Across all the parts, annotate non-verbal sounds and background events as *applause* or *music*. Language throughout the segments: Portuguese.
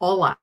Olá,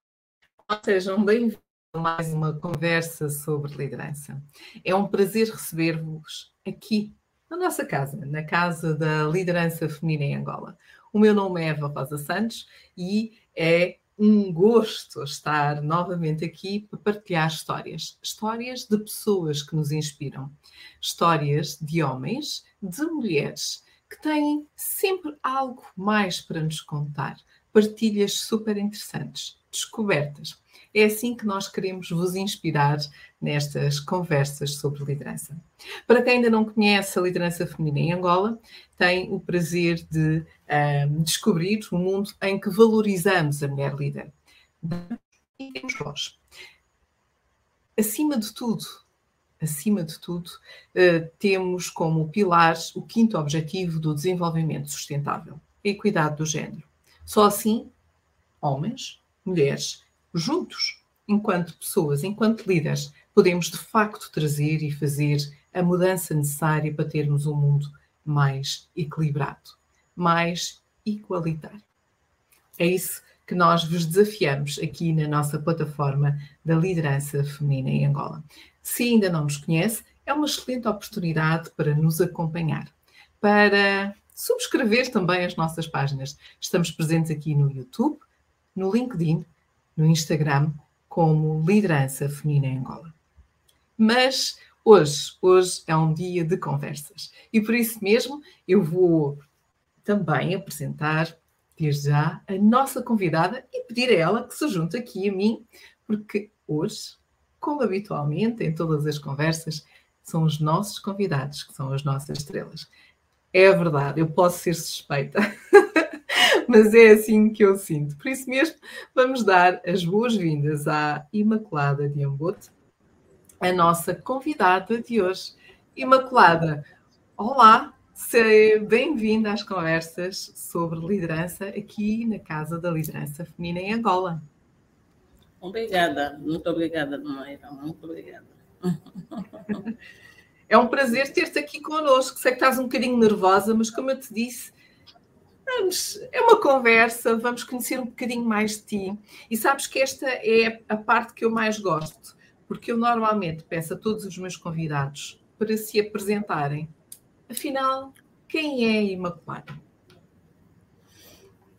sejam bem-vindos a mais uma conversa sobre liderança. É um prazer receber-vos aqui na nossa casa, na Casa da Liderança Feminina em Angola. O meu nome é Eva Rosa Santos e é um gosto estar novamente aqui para partilhar histórias. Histórias de pessoas que nos inspiram. Histórias de homens, de mulheres, que têm sempre algo mais para nos contar partilhas super interessantes, descobertas. É assim que nós queremos vos inspirar nestas conversas sobre liderança. Para quem ainda não conhece a liderança feminina em Angola, tem o prazer de um, descobrir um mundo em que valorizamos a mulher líder. E temos voz. Acima de tudo, acima de tudo, uh, temos como pilares o quinto objetivo do desenvolvimento sustentável, a equidade do género. Só assim, homens, mulheres, juntos, enquanto pessoas, enquanto líderes, podemos de facto trazer e fazer a mudança necessária para termos um mundo mais equilibrado, mais igualitário. É isso que nós vos desafiamos aqui na nossa plataforma da liderança feminina em Angola. Se ainda não nos conhece, é uma excelente oportunidade para nos acompanhar, para subscrever também as nossas páginas. Estamos presentes aqui no YouTube, no LinkedIn, no Instagram, como Liderança Feminina em Angola. Mas hoje, hoje é um dia de conversas e por isso mesmo eu vou também apresentar desde já a nossa convidada e pedir a ela que se junte aqui a mim, porque hoje, como habitualmente em todas as conversas, são os nossos convidados que são as nossas estrelas. É verdade, eu posso ser suspeita, *laughs* mas é assim que eu sinto. Por isso mesmo, vamos dar as boas-vindas à Imaculada de Ambote, a nossa convidada de hoje. Imaculada, olá, seja bem-vinda às conversas sobre liderança aqui na Casa da Liderança Feminina em Angola. Obrigada, muito obrigada, Maíra, muito obrigada. *laughs* É um prazer ter-te aqui connosco. Sei que estás um bocadinho nervosa, mas como eu te disse, vamos, é uma conversa, vamos conhecer um bocadinho mais de ti. E sabes que esta é a parte que eu mais gosto, porque eu normalmente peço a todos os meus convidados para se apresentarem. Afinal, quem é Imaculada?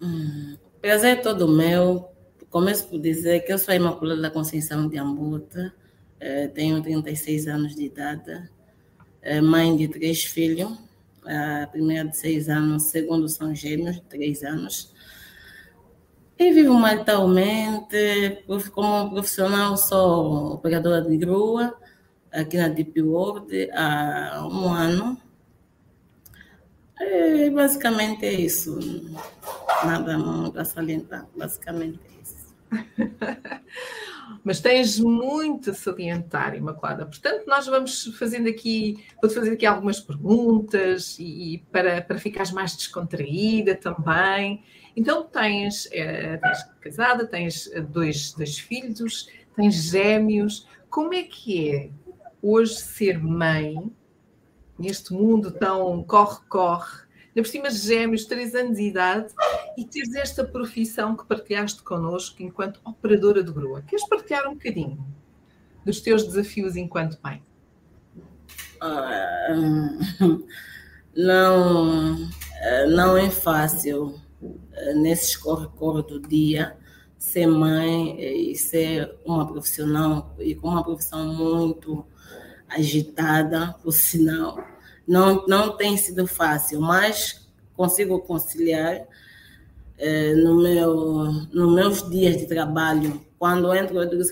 Hum, prazer é todo meu. Começo por dizer que eu sou a Imaculada da Conceição de Ambuta, eh, tenho 36 anos de idade, mãe de três filhos, a primeira de seis anos, o segundo são gêmeos, de três anos. E vivo maritalmente, como profissional sou operadora de grua aqui na Deep World há um ano. E basicamente é isso. Nada muito salientar, basicamente é isso. *laughs* mas tens muito a salientar, Imaculada. Portanto, nós vamos fazendo aqui, vou-te fazer aqui algumas perguntas e, e, para, para ficares mais descontraída também. Então, tens, é, tens casada, tens dois, dois filhos, tens gêmeos. Como é que é hoje ser mãe neste mundo tão corre-corre? Ainda por cima gêmeos, três anos de idade, e teres esta profissão que partilhaste connosco enquanto operadora de grua. Queres partilhar um bocadinho dos teus desafios enquanto mãe? Ah, não, não é fácil eh, nesse corre-corre do dia ser mãe e ser uma profissional e com uma profissão muito agitada, por sinal não, não tem sido fácil, mas consigo conciliar eh, no meu, nos meus dias de trabalho. Quando entro, digo,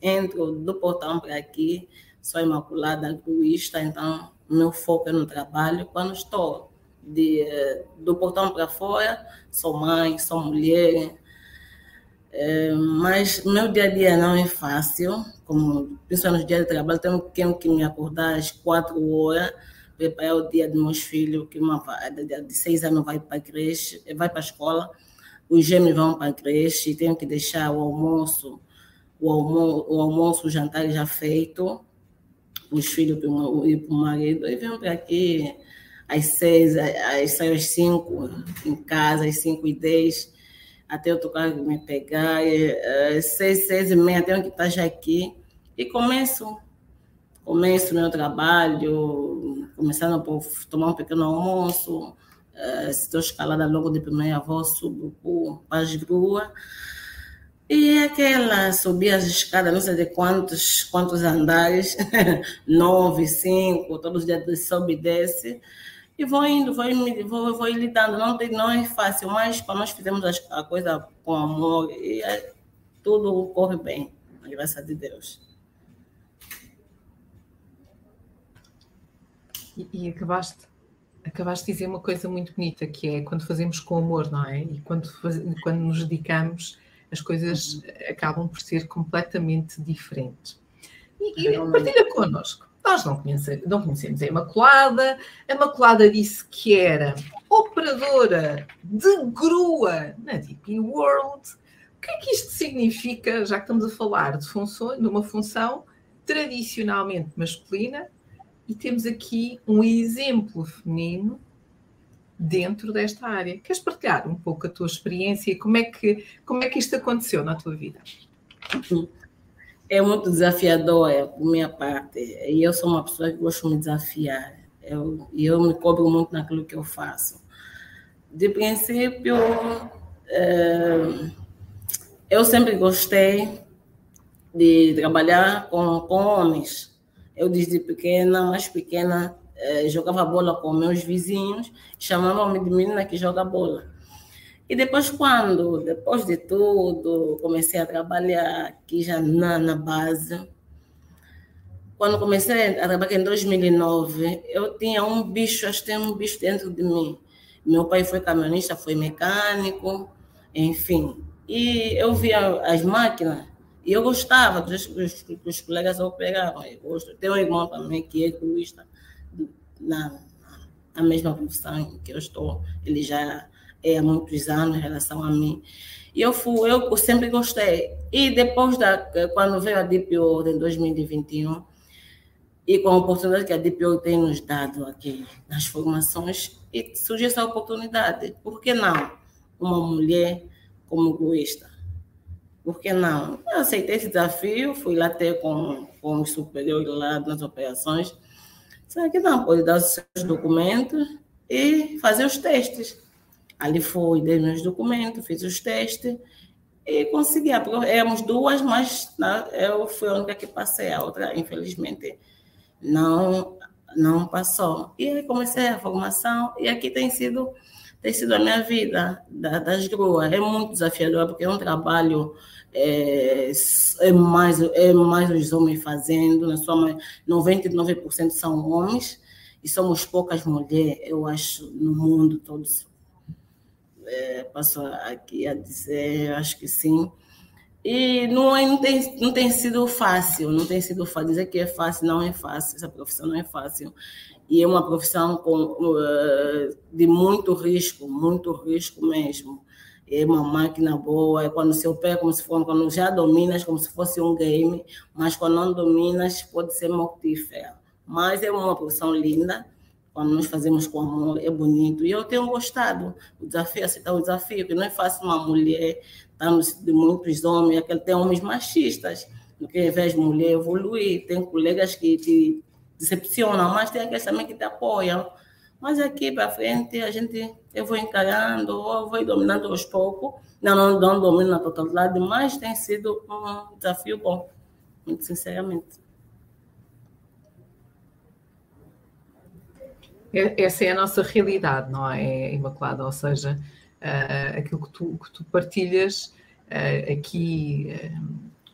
entro do portão para aqui, sou imaculada altruísta, então meu foco é no trabalho. Quando estou de, eh, do portão para fora, sou mãe, sou mulher, é, mas meu dia a dia não é fácil, como principalmente no dia de trabalho, tenho, tenho que me acordar às quatro horas preparar o dia dos meus filhos, que uma de seis anos vai para a creche, vai para a escola, os gêmeos vão para a creche, tenho que deixar o almoço, o almoço, o, almoço, o jantar já feito, os filhos para o marido, e venho para aqui às seis, às, às cinco em casa, às cinco e dez, até eu tocar me pegar, é, seis, seis e meia, tenho que estar já aqui. E começo, começo meu trabalho, começando por tomar um pequeno almoço, estou escalada logo de primeira voz, subo para as gruas. E aquela, subir as escadas, não sei de quantos, quantos andares, *laughs* nove, cinco, todos os dias sobe e desce. E vou indo, vou, vou, vou lidando. Não, não é fácil, mas quando nós fizemos a coisa com amor, e tudo corre bem, graças a Deus. E, e, acabaste, acabaste de dizer uma coisa muito bonita, que é quando fazemos com amor, não é? E quando, faz, quando nos dedicamos as coisas uhum. acabam por ser completamente diferentes. E, e partilha connosco. Nós não conhecemos, não conhecemos a Imaculada. A Imaculada disse que era operadora de grua na Deep World. O que é que isto significa, já que estamos a falar de, função, de uma função tradicionalmente masculina, e temos aqui um exemplo feminino dentro desta área. Queres partilhar um pouco a tua experiência como é que, como é que isto aconteceu na tua vida? É muito desafiador é, por minha parte. E eu sou uma pessoa que gosto de me desafiar. Eu, e eu me cobro muito naquilo que eu faço. De princípio, é, eu sempre gostei de trabalhar com, com homens. Eu desde pequena, mais pequena, eh, jogava bola com meus vizinhos, chamavam-me de menina que joga bola. E depois, quando, depois de tudo, comecei a trabalhar aqui já na, na base, quando comecei a trabalhar em 2009, eu tinha um bicho, acho que tem um bicho dentro de mim. Meu pai foi caminhonista, foi mecânico, enfim. E eu via as máquinas e eu gostava dos, dos colegas operavam. Eu gosto. Tenho um irmão também que é turista na, na mesma profissão que eu estou. Ele já é há muitos anos em relação a mim. E eu fui, eu sempre gostei. E depois da quando veio a World em 2021 e com a oportunidade que a World tem nos dado aqui nas formações, e surgiu essa oportunidade. Por que não uma mulher como egoísta? Por que não? Eu aceitei esse desafio, fui lá ter com, com os superiores lá nas operações Será que não? Pode dar os seus documentos e fazer os testes. Ali foi, dei meus documentos, fiz os testes e consegui. Éramos duas, mas eu fui a única que passei, a outra, infelizmente, não, não passou. E aí comecei a formação e aqui tem sido, tem sido a minha vida das gruas. É muito desafiador, porque é um trabalho é, é, mais, é mais os homens fazendo, na sua 99% são homens e somos poucas mulheres, eu acho, no mundo todo. É, passo aqui a dizer, acho que sim. E não, é, não, tem, não tem sido fácil, não tem sido fácil. Dizer que é fácil, não é fácil, essa profissão não é fácil. E é uma profissão com, uh, de muito risco, muito risco mesmo é uma máquina boa, é quando se opera como se for, quando já dominas como se fosse um game, mas quando não dominas pode ser mortífera. Mas é uma profissão linda, quando nós fazemos com amor, é bonito. E eu tenho gostado. O desafio, aceitar o desafio, que não é fácil uma mulher estar tá de muitos homens, aquele tem homens machistas, que ao invés de mulher evoluir, tem colegas que decepcionam, mas tem aqueles também que te apoiam. Mas aqui para frente a gente eu vou encarando, eu vou dominando aos poucos. Não, não, não domino na totalidade, mas tem sido um desafio bom, muito sinceramente. Essa é a nossa realidade, não é, Imaculada? Ou seja, uh, aquilo que tu, que tu partilhas uh, aqui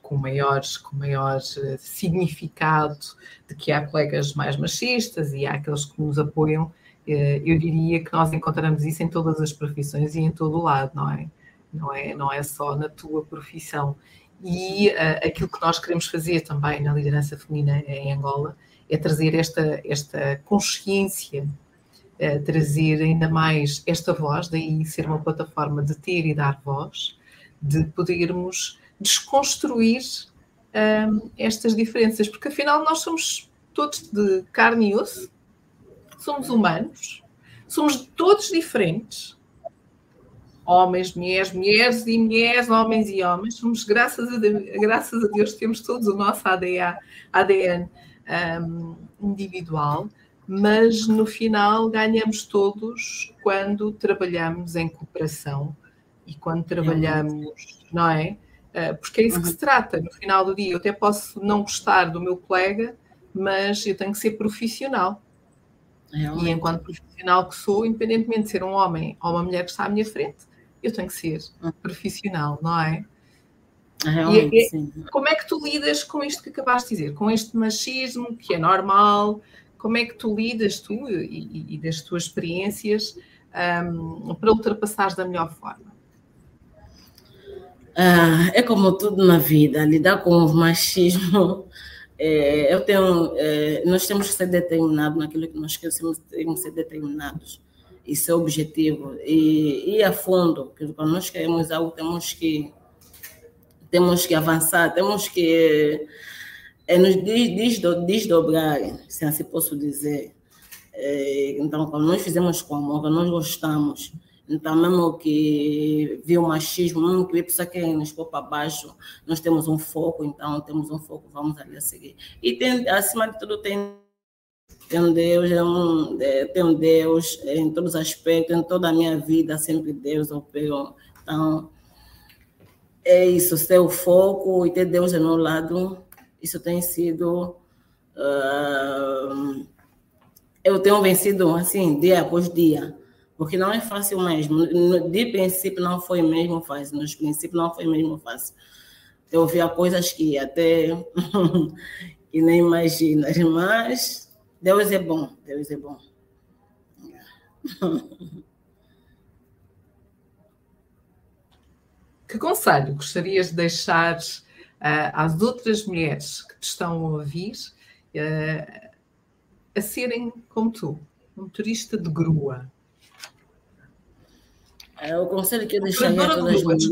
com maiores, com maior significado de que há colegas mais machistas e há aqueles que nos apoiam eh, eu diria que nós encontramos isso em todas as profissões e em todo o lado, não é? Não é, não é só na tua profissão. E uh, aquilo que nós queremos fazer também na liderança feminina em Angola é trazer esta, esta consciência, uh, trazer ainda mais esta voz, daí ser uma plataforma de ter e dar voz, de podermos desconstruir estas diferenças, porque afinal nós somos todos de carne e osso, somos humanos, somos todos diferentes. homens, mulheres, mulheres e mulheres, homens e homens. Somos, graças a Deus, graças a Deus temos todos o nosso ADA, ADN um, individual, mas no final ganhamos todos quando trabalhamos em cooperação e quando trabalhamos, não é? Uh, porque é isso que se uhum. trata. No final do dia, eu até posso não gostar do meu colega, mas eu tenho que ser profissional. Realmente. E enquanto profissional que sou, independentemente de ser um homem ou uma mulher que está à minha frente, eu tenho que ser uhum. profissional, não é? Realmente, e, sim. Como é que tu lidas com isto que acabaste de dizer? Com este machismo que é normal? Como é que tu lidas, tu e, e das tuas experiências, um, para ultrapassares da melhor forma? Ah, é como tudo na vida, lidar com o machismo. *laughs* É, eu tenho, é, nós temos que ser determinados naquilo que nós queremos, temos que ser determinados. Isso é o objetivo. E ir a fundo, quando nós queremos algo, temos que temos que avançar, temos que é, nos desdobrar, se assim posso dizer. É, então, quando nós fizemos com amor, quando nós gostamos, então, mesmo que viu o machismo, mesmo que a pessoa quer nos pôr para baixo, nós temos um foco, então temos um foco, vamos ali a seguir. E tem, acima de tudo, tem, tem Deus, é um, é, tem Deus em todos os aspectos, em toda a minha vida, sempre Deus operou. Então, é isso, ser o foco e ter Deus do meu lado, isso tem sido. Uh, eu tenho vencido assim, dia após dia, porque não é fácil mesmo. De princípio não foi mesmo fácil, nos princípios não foi mesmo fácil. Eu ouvia coisas que até *laughs* que nem imaginas, mas Deus é bom, Deus é bom. Que conselho gostarias de deixar uh, às outras mulheres que te estão a ouvir uh, a serem como tu, um motorista de grua? É, o conselho que eu deixaria a todas as.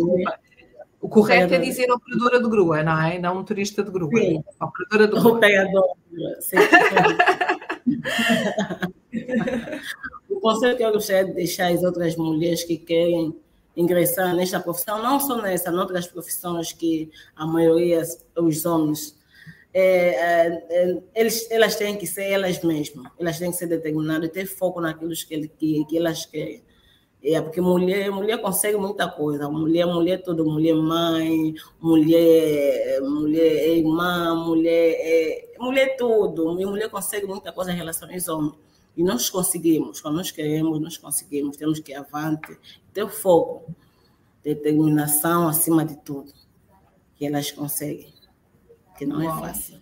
O correto é dizer operadora de grua, não é? Não motorista de grua. Sim. Operadora de grua. Operadora. *laughs* o conselho que eu gostaria de deixar às outras mulheres que querem ingressar nesta profissão, não só nessa, outras profissões que a maioria, os homens, é, é, é, eles, elas têm que ser elas mesmas, elas têm que ser determinadas e ter foco naquilo que, que, que elas querem. É, porque mulher, mulher consegue muita coisa. Mulher, mulher tudo, mulher mãe, mulher, mulher irmã, mulher, é, mulher tudo. E mulher consegue muita coisa em relação aos homens. E nós conseguimos, quando nós queremos, nós conseguimos. Temos que ir avante, ter foco, determinação acima de tudo. Que elas conseguem. Que não é fácil.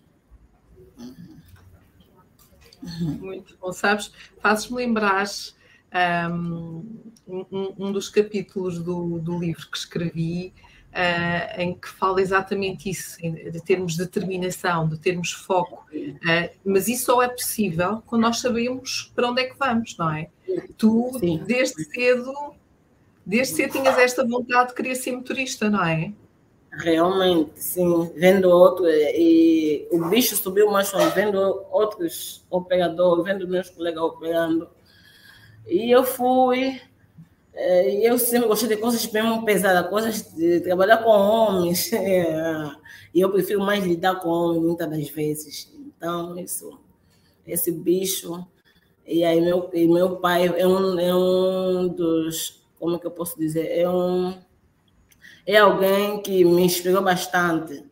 Muito bom. Sabes, fazes-me lembrar um, um, um, dos capítulos do, do livro que escrevi uh, em que fala exatamente isso, de termos determinação, de termos foco. Uh, mas isso só é possível quando nós sabemos para onde é que vamos, não é? Tu, Sim. desde cedo, desde cedo tinhas esta vontade de querer ser motorista, não é? Realmente, sim. Vendo outro, e o bicho subiu mais vendo outros operadores, vendo meus colegas operando. E eu fui é, eu sempre gostei de coisas mesmo pesadas, coisas de trabalhar com homens. *laughs* e eu prefiro mais lidar com homens muitas das vezes. Então, isso, esse bicho. E aí, meu, e meu pai é um, é um dos. Como é que eu posso dizer? É um. É alguém que me inspirou bastante.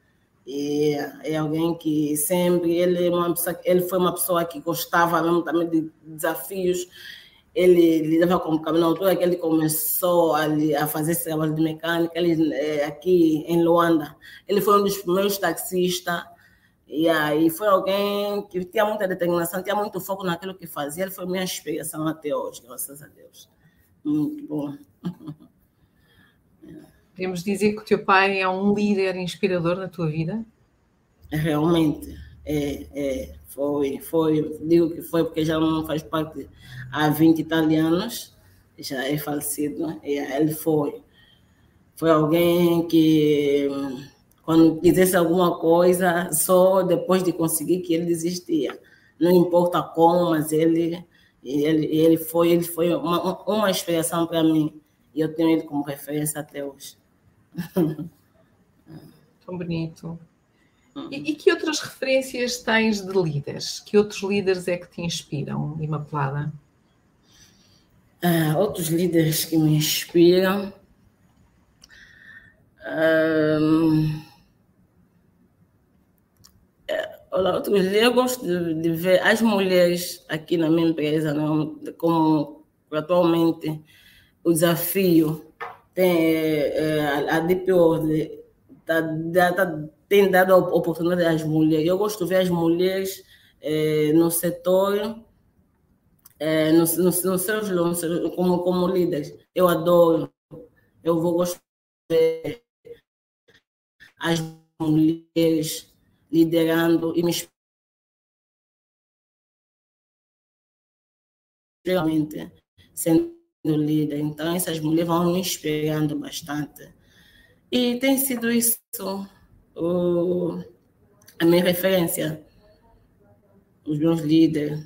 E é alguém que sempre. Ele, é uma pessoa, ele foi uma pessoa que gostava mesmo também de desafios ele lidava com o caminhão, altura que ele começou a, a fazer esse trabalho de mecânica, ele, é, aqui em Luanda, ele foi um dos primeiros taxistas, e aí foi alguém que tinha muita determinação, tinha muito foco naquilo que fazia, ele foi minha inspiração até hoje, graças a Deus. Muito bom. *laughs* Podemos dizer que o teu pai é um líder inspirador na tua vida? Realmente, é, é foi, foi, digo que foi porque já não faz parte há 20 italianos, já é falecido, e ele foi. Foi alguém que, quando quisesse alguma coisa, só depois de conseguir que ele desistia. Não importa como, mas ele, ele, ele foi, ele foi uma, uma inspiração para mim. e eu tenho ele como referência até hoje. *laughs* Tão bonito. E, e, que outras referências tens de líderes? Que outros líderes é que te inspiram, Imaculada? Ah, outros líderes que me inspiram. Um, olha, outros líderes, eu gosto de, de, ver as mulheres aqui na minha empresa, não, como atualmente o desafio tem é, a, a DPO tá, tá, tem dado oportunidade às mulheres. Eu gosto de ver as mulheres é, no setor, é, nos, nos, nos seus como, como líderes. Eu adoro, eu vou gostar de ver as mulheres liderando e me realmente sendo líder. Então, essas mulheres vão me inspirando bastante. E tem sido isso o, a minha referência, os meus líderes,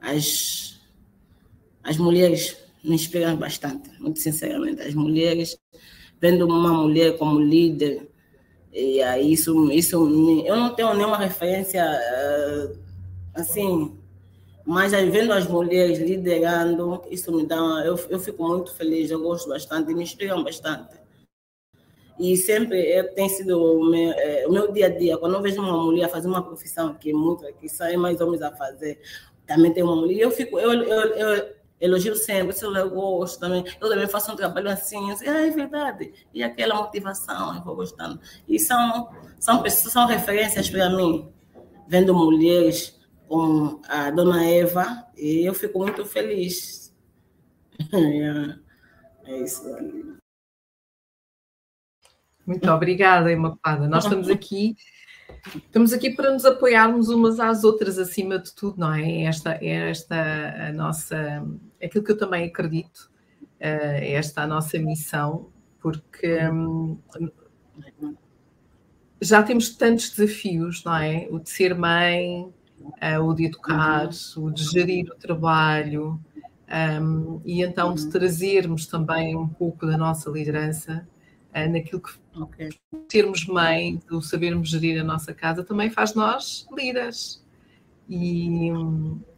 as, as mulheres me inspiram bastante, muito sinceramente. As mulheres, vendo uma mulher como líder, e aí isso, isso eu não tenho nenhuma referência uh, assim mas aí, vendo as mulheres liderando, isso me dá. Eu, eu fico muito feliz, eu gosto bastante, me inspiram bastante. E sempre é, tem sido o meu, é, o meu dia a dia. Quando eu vejo uma mulher fazer uma profissão que é muito, que sai mais homens a fazer, também tem uma mulher. Eu fico, eu, eu, eu elogio sempre, isso eu gosto também. Eu também faço um trabalho assim, assim ah, é verdade. E aquela motivação, eu vou gostando. E são, são, pessoas, são referências para mim, vendo mulheres com a dona Eva e eu fico muito feliz. *laughs* é isso. Muito obrigada, Imaculada. Nós estamos aqui, estamos aqui para nos apoiarmos umas às outras acima de tudo, não é? Esta é esta a nossa, aquilo que eu também acredito, é esta a nossa missão, porque hum, já temos tantos desafios, não é? O de ser mãe, uh, o de educar, uhum. o de gerir o trabalho, um, e então de uhum. trazermos também um pouco da nossa liderança naquilo que okay. termos mãe, o sabermos gerir a nossa casa, também faz nós líderes. E,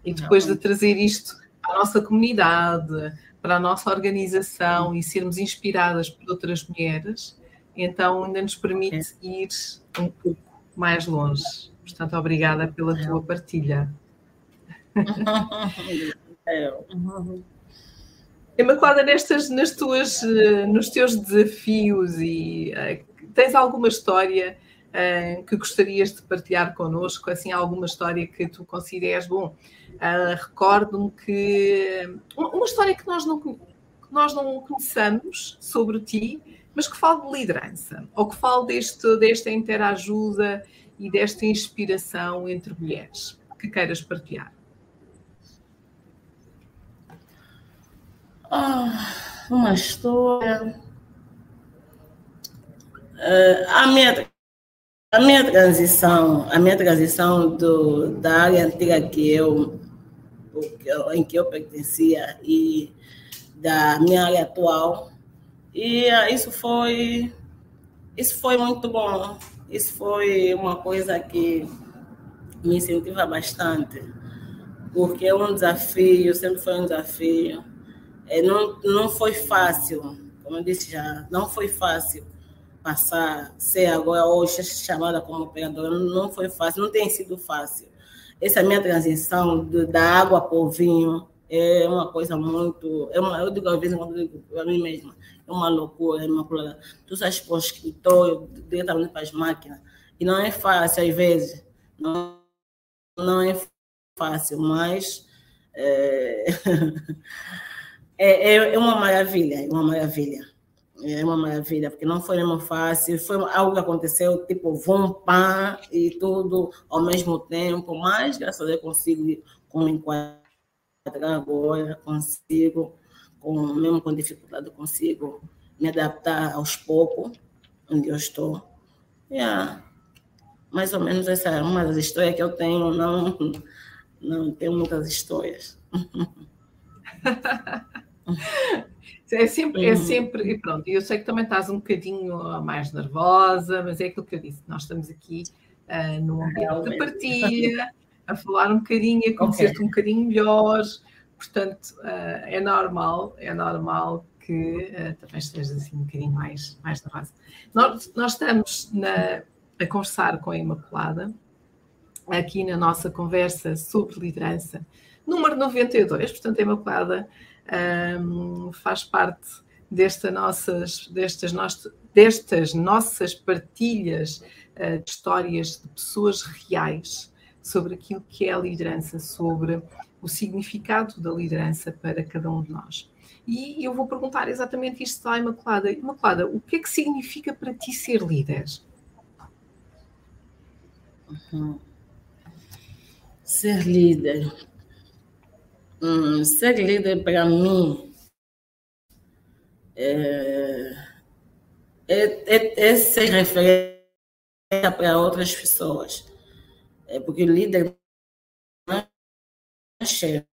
e depois de trazer isto à nossa comunidade, para a nossa organização e sermos inspiradas por outras mulheres, então ainda nos permite ir um pouco mais longe. Portanto, obrigada pela tua partilha. *laughs* Imaculada, nestas, nas tuas, eh, nos teus desafios e uh, tens alguma história uh, que gostarias de partilhar connosco? Assim, alguma história que tu consideres bom? Recordo-me que uma história que nós não que nós não conheçamos sobre ti, mas que fala de liderança, ou que fala deste, desta interajuda e desta inspiração entre mulheres que queiras partilhar? Ah, uma história. Uh, a, minha, a minha transição, a minha transição do, da área antiga que eu, em que eu pertencia e da minha área atual, e uh, isso foi isso foi muito bom isso foi uma coisa que me incentiva bastante, porque é um desafio, sempre foi um desafio. É, não, não foi fácil, como eu disse já, não foi fácil passar, ser agora hoje chamada como operadora, não foi fácil, não tem sido fácil. Essa minha transição do, da água para o vinho é uma coisa muito. É uma, eu digo às vezes para mim mesma, é uma loucura, é uma loucura. Tu sais para o escritório, diretamente para as máquinas, e não é fácil, às vezes, não, não é fácil, mas é, *laughs* é, é uma maravilha, é uma maravilha. É uma maravilha, porque não foi mesmo fácil, foi algo que aconteceu, tipo, vum, pá, e tudo ao mesmo tempo, mas graças a Deus consigo com enquadrar agora, consigo com, mesmo com dificuldade, consigo me adaptar aos poucos, onde eu estou. Yeah. Mais ou menos essa é uma das histórias que eu tenho, não, não tenho muitas histórias. *laughs* *laughs* É sempre, é sempre, e pronto, eu sei que também estás um bocadinho mais nervosa, mas é aquilo que eu disse, nós estamos aqui uh, num ambiente de partilha, a falar um bocadinho, a conhecer-te okay. um bocadinho melhor, portanto, uh, é normal, é normal que uh, também estejas assim um bocadinho mais, mais nervosa. Nós, nós estamos na, a conversar com a Imaculada, aqui na nossa conversa sobre liderança, número 92, portanto, a Imaculada um, faz parte desta nossas, destas, nossas, destas nossas partilhas uh, de histórias de pessoas reais sobre aquilo que é a liderança, sobre o significado da liderança para cada um de nós. E eu vou perguntar exatamente isto à Imaculada. Imaculada, o que é que significa para ti ser líder? Uhum. Ser líder. Hum, ser líder para mim é, é, é, é ser referência para outras pessoas. É porque líder não é chefe.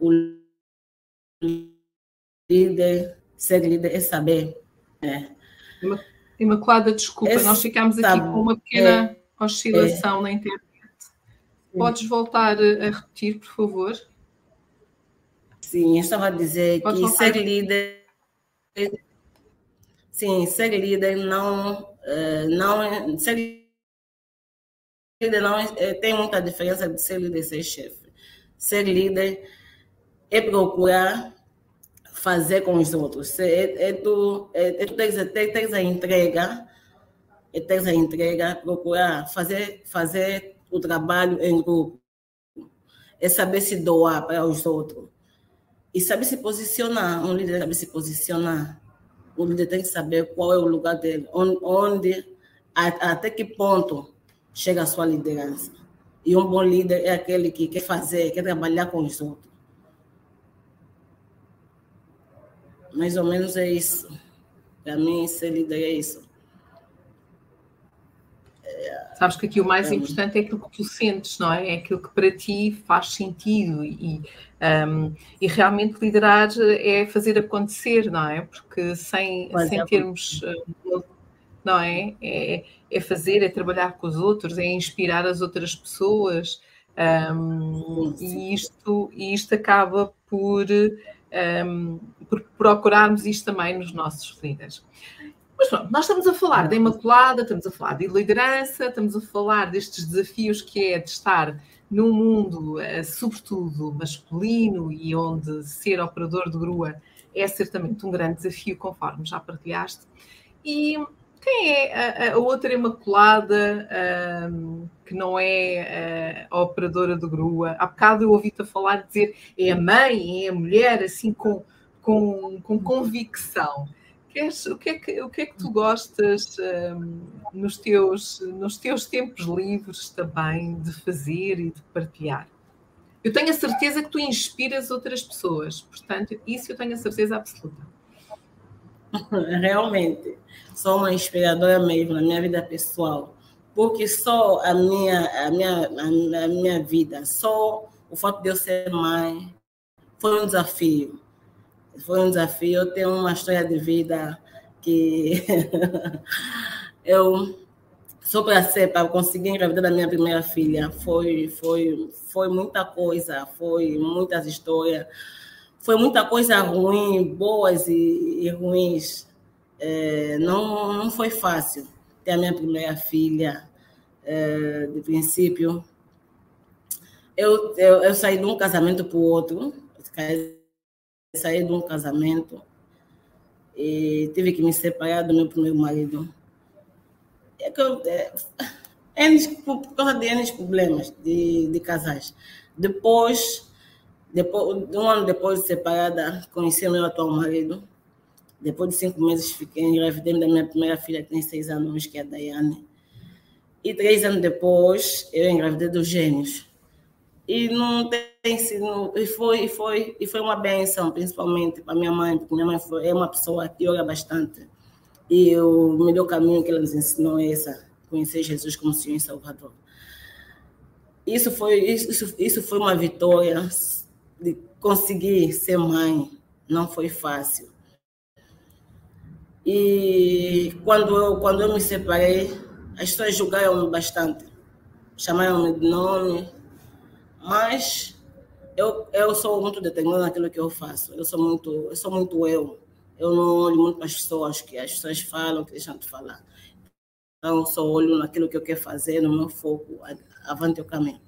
O líder, ser líder é saber. É. Imaculada, desculpa, é, nós ficámos aqui com uma pequena é, oscilação na internet. Podes voltar a repetir, por favor? Sim, eu estava a dizer Pode que voltar. ser líder. Sim, ser líder não. Eh, não é, ser líder não é, tem muita diferença de ser líder e ser chefe. Ser líder é procurar fazer com os outros. É, é tu, é, é tu tens, tens a entrega, é tens a entrega, procurar fazer, fazer o trabalho em grupo, é saber se doar para os outros e saber se posicionar. Um líder sabe se posicionar. O líder tem que saber qual é o lugar dele, onde, até que ponto chega a sua liderança. E um bom líder é aquele que quer fazer, quer trabalhar com os outros. Mais ou menos é isso. Para mim, ser líder é isso. Sabes que aqui o mais importante é aquilo que tu sentes, não é? É aquilo que para ti faz sentido e, um, e realmente liderar é fazer acontecer, não é? Porque sem, sem é. termos, hum, não é? é? É fazer, é trabalhar com os outros, é inspirar as outras pessoas um, e, isto, e isto acaba por, um, por procurarmos isto também nos nossos líderes. Mas pronto, nós estamos a falar da Imaculada, estamos a falar de liderança, estamos a falar destes desafios que é de estar num mundo, eh, sobretudo masculino, e onde ser operador de grua é certamente um grande desafio, conforme já partilhaste. E quem é a, a outra Imaculada um, que não é a, a, operadora de grua? Há bocado eu ouvi-te a falar dizer é a mãe, é a mulher, assim com, com, com convicção queres, o, que é que, o que é que tu gostas um, nos, teus, nos teus tempos livres também de fazer e de partilhar? Eu tenho a certeza que tu inspiras outras pessoas, portanto, isso eu tenho a certeza absoluta. *laughs* Realmente, sou uma inspiradora mesmo na minha vida pessoal, porque só a minha, a minha, a minha vida, só o fato de eu ser mãe foi um desafio foi um desafio. Eu tenho uma história de vida que *laughs* eu só para ser para conseguir engravidar da minha primeira filha foi foi foi muita coisa, foi muitas histórias, foi muita coisa ruim, boas e, e ruins. É, não não foi fácil ter a minha primeira filha é, de princípio. Eu, eu, eu saí de um casamento para o outro, saí de um casamento e tive que me separar do meu primeiro marido. É que eu, é, por causa de N problemas de, de casais. Depois, depois, um ano depois de separada, conheci meu atual marido. Depois de cinco meses, fiquei engravidei da minha primeira filha, que tem seis anos, que é a Daiane. E três anos depois, eu engravidei dos gêmeos e não tem sido e foi e foi e foi uma benção principalmente para minha mãe porque minha mãe foi, é uma pessoa que ora bastante e o melhor caminho que ela nos ensinou é essa conhecer Jesus como Senhor e Salvador isso foi isso isso foi uma vitória de consegui ser mãe, não foi fácil. E quando eu, quando eu me separei, as pessoas julgaram-me bastante. Chamaram-me de nome, mas eu, eu sou muito determinada naquilo que eu faço. Eu sou muito eu. Sou muito eu. Eu não olho muito para as pessoas, que as pessoas falam, que deixam de falar. Então, só olho naquilo que eu quero fazer, no meu foco, avante o caminho.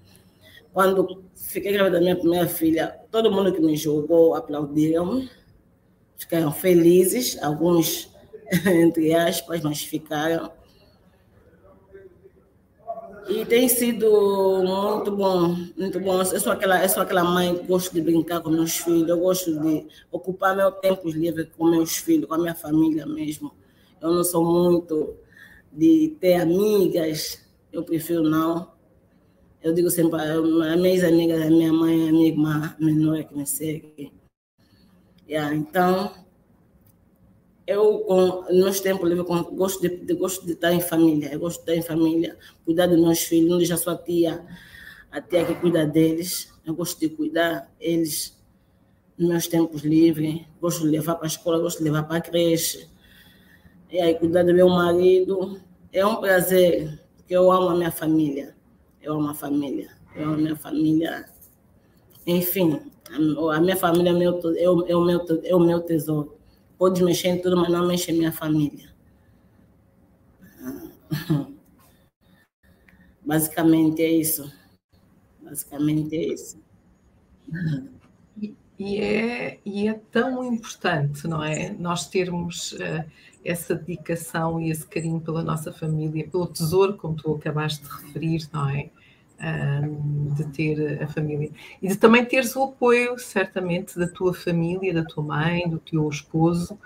Quando fiquei grávida da minha primeira filha, todo mundo que me julgou aplaudiram, ficaram felizes, alguns *laughs* entre aspas, mas ficaram. E tem sido muito bom, muito bom. Eu sou aquela, eu sou aquela mãe que gosto de brincar com meus filhos, eu gosto de ocupar meu tempo livre com meus filhos, com a minha família mesmo. Eu não sou muito de ter amigas, eu prefiro não. Eu digo sempre, as minhas amigas, a minha mãe, a minha irmã menor que me segue. Yeah, então, eu, com, nos tempos livres, gosto de, de, gosto de estar em família. Eu gosto de estar em família, cuidar dos meus filhos. Não deixar só a tia, a tia que cuida deles. Eu gosto de cuidar eles nos meus tempos livres. Gosto de levar para a escola, gosto de levar para a creche. E aí, cuidar do meu marido. É um prazer, porque eu amo a minha família. Eu amo a família. Eu amo a minha família. Enfim, a, minha família é, meu, é, o, é, o meu, é o meu tesouro. Pode mexer em tudo, mas não mexe em minha família. *laughs* Basicamente é isso. Basicamente é isso. E é, e é tão importante, não é? Nós termos uh, essa dedicação e esse carinho pela nossa família, pelo tesouro, como tu acabaste de referir, não é? De ter a família e de também teres o apoio, certamente, da tua família, da tua mãe, do teu esposo,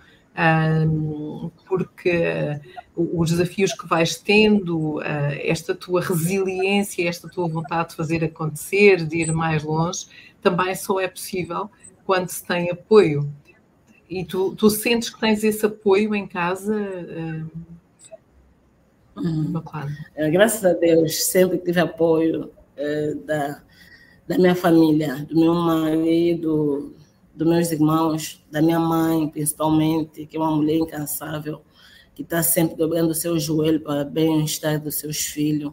porque os desafios que vais tendo, uh, esta tua resiliência, esta tua vontade de fazer acontecer, de ir mais longe, também só é possível quando se tem apoio. E tu, tu sentes que tens esse apoio em casa? Uh, É, graças a Deus, sempre tive apoio é, da, da minha família, do meu marido, dos meus irmãos, da minha mãe, principalmente, que é uma mulher incansável, que está sempre dobrando o seu joelho para o bem-estar dos seus filhos.